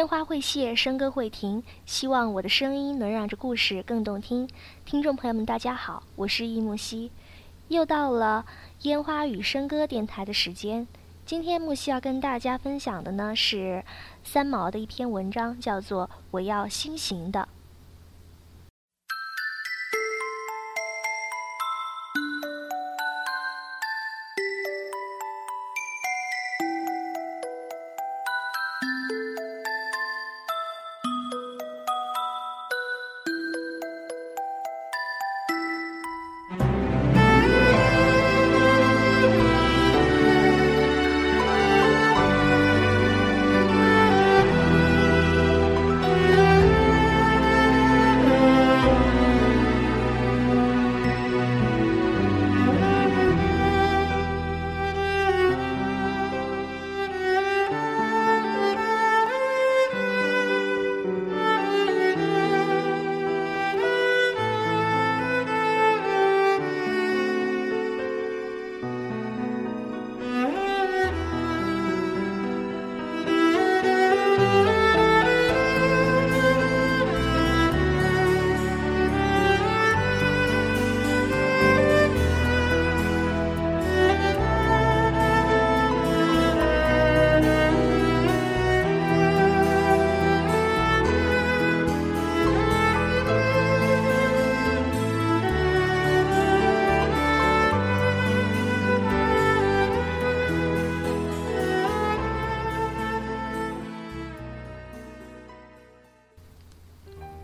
烟花会谢，笙歌会停，希望我的声音能让这故事更动听。听众朋友们，大家好，我是易木兮，又到了烟花与笙歌电台的时间。今天木兮要跟大家分享的呢是三毛的一篇文章，叫做《我要心型的》。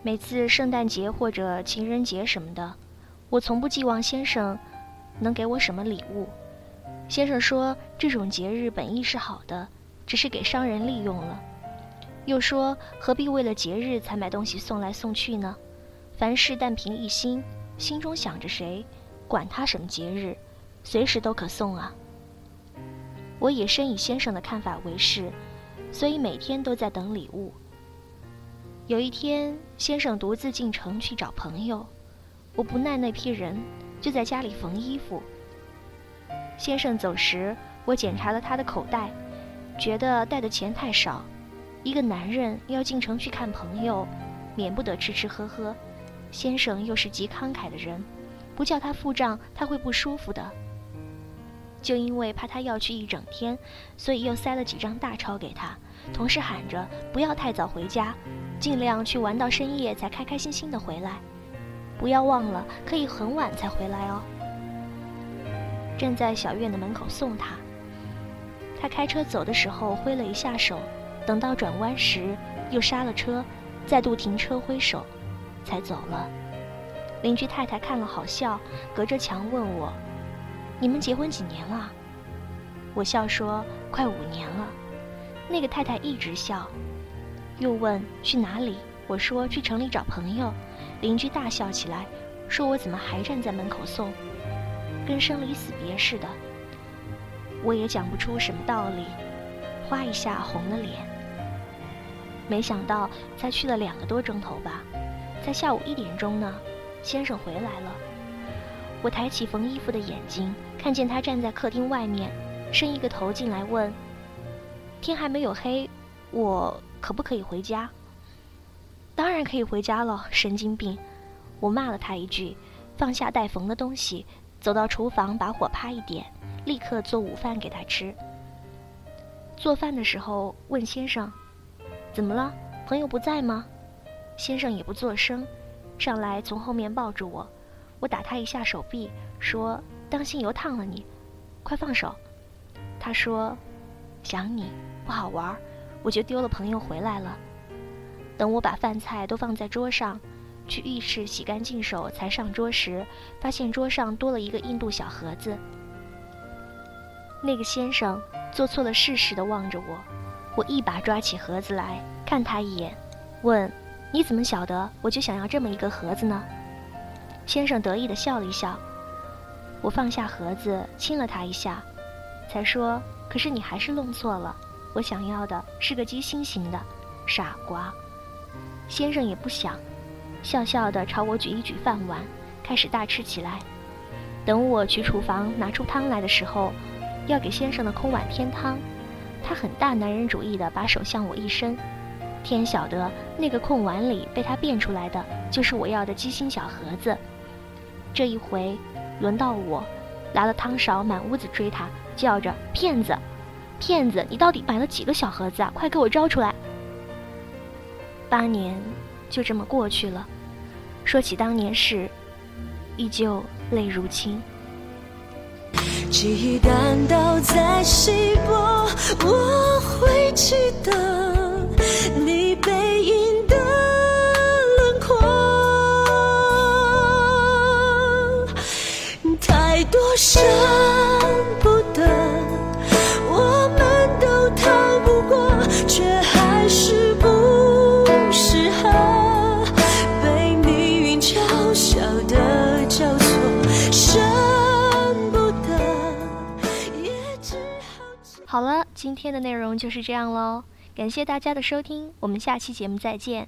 每次圣诞节或者情人节什么的，我从不寄望先生能给我什么礼物。先生说这种节日本意是好的，只是给商人利用了。又说何必为了节日才买东西送来送去呢？凡事但凭一心，心中想着谁，管他什么节日，随时都可送啊。我也深以先生的看法为是，所以每天都在等礼物。有一天，先生独自进城去找朋友，我不耐那批人，就在家里缝衣服。先生走时，我检查了他的口袋，觉得带的钱太少。一个男人要进城去看朋友，免不得吃吃喝喝。先生又是极慷慨的人，不叫他付账，他会不舒服的。就因为怕他要去一整天，所以又塞了几张大钞给他，同时喊着不要太早回家。尽量去玩到深夜才开开心心的回来，不要忘了可以很晚才回来哦。站在小院的门口送他，他开车走的时候挥了一下手，等到转弯时又刹了车，再度停车挥手，才走了。邻居太太看了好笑，隔着墙问我：“你们结婚几年了？”我笑说：“快五年了。”那个太太一直笑。又问去哪里？我说去城里找朋友。邻居大笑起来，说我怎么还站在门口送，跟生离死别似的。我也讲不出什么道理，哗一下红了脸。没想到才去了两个多钟头吧，在下午一点钟呢，先生回来了。我抬起缝衣服的眼睛，看见他站在客厅外面，伸一个头进来问：“天还没有黑，我。”可不可以回家？当然可以回家了，神经病！我骂了他一句，放下待缝的东西，走到厨房，把火啪一点，立刻做午饭给他吃。做饭的时候问先生：“怎么了？朋友不在吗？”先生也不做声，上来从后面抱住我，我打他一下手臂，说：“当心油烫了你，快放手。”他说：“想你，不好玩儿。”我就丢了朋友回来了。等我把饭菜都放在桌上，去浴室洗干净手才上桌时，发现桌上多了一个印度小盒子。那个先生做错了事似的望着我，我一把抓起盒子来看他一眼，问：“你怎么晓得我就想要这么一个盒子呢？”先生得意地笑了一笑。我放下盒子亲了他一下，才说：“可是你还是弄错了。”我想要的是个鸡心形的，傻瓜。先生也不想，笑笑的朝我举一举饭碗，开始大吃起来。等我去厨房拿出汤来的时候，要给先生的空碗添汤，他很大男人主义的把手向我一伸，天晓得那个空碗里被他变出来的就是我要的鸡心小盒子。这一回，轮到我，拿了汤勺满屋子追他，叫着骗子，骗子，你到底买了几个小盒子啊？快给我招出来！八年就这么过去了，说起当年事，依旧泪如倾。记忆感到在稀薄，我会记得你背今天的内容就是这样喽，感谢大家的收听，我们下期节目再见。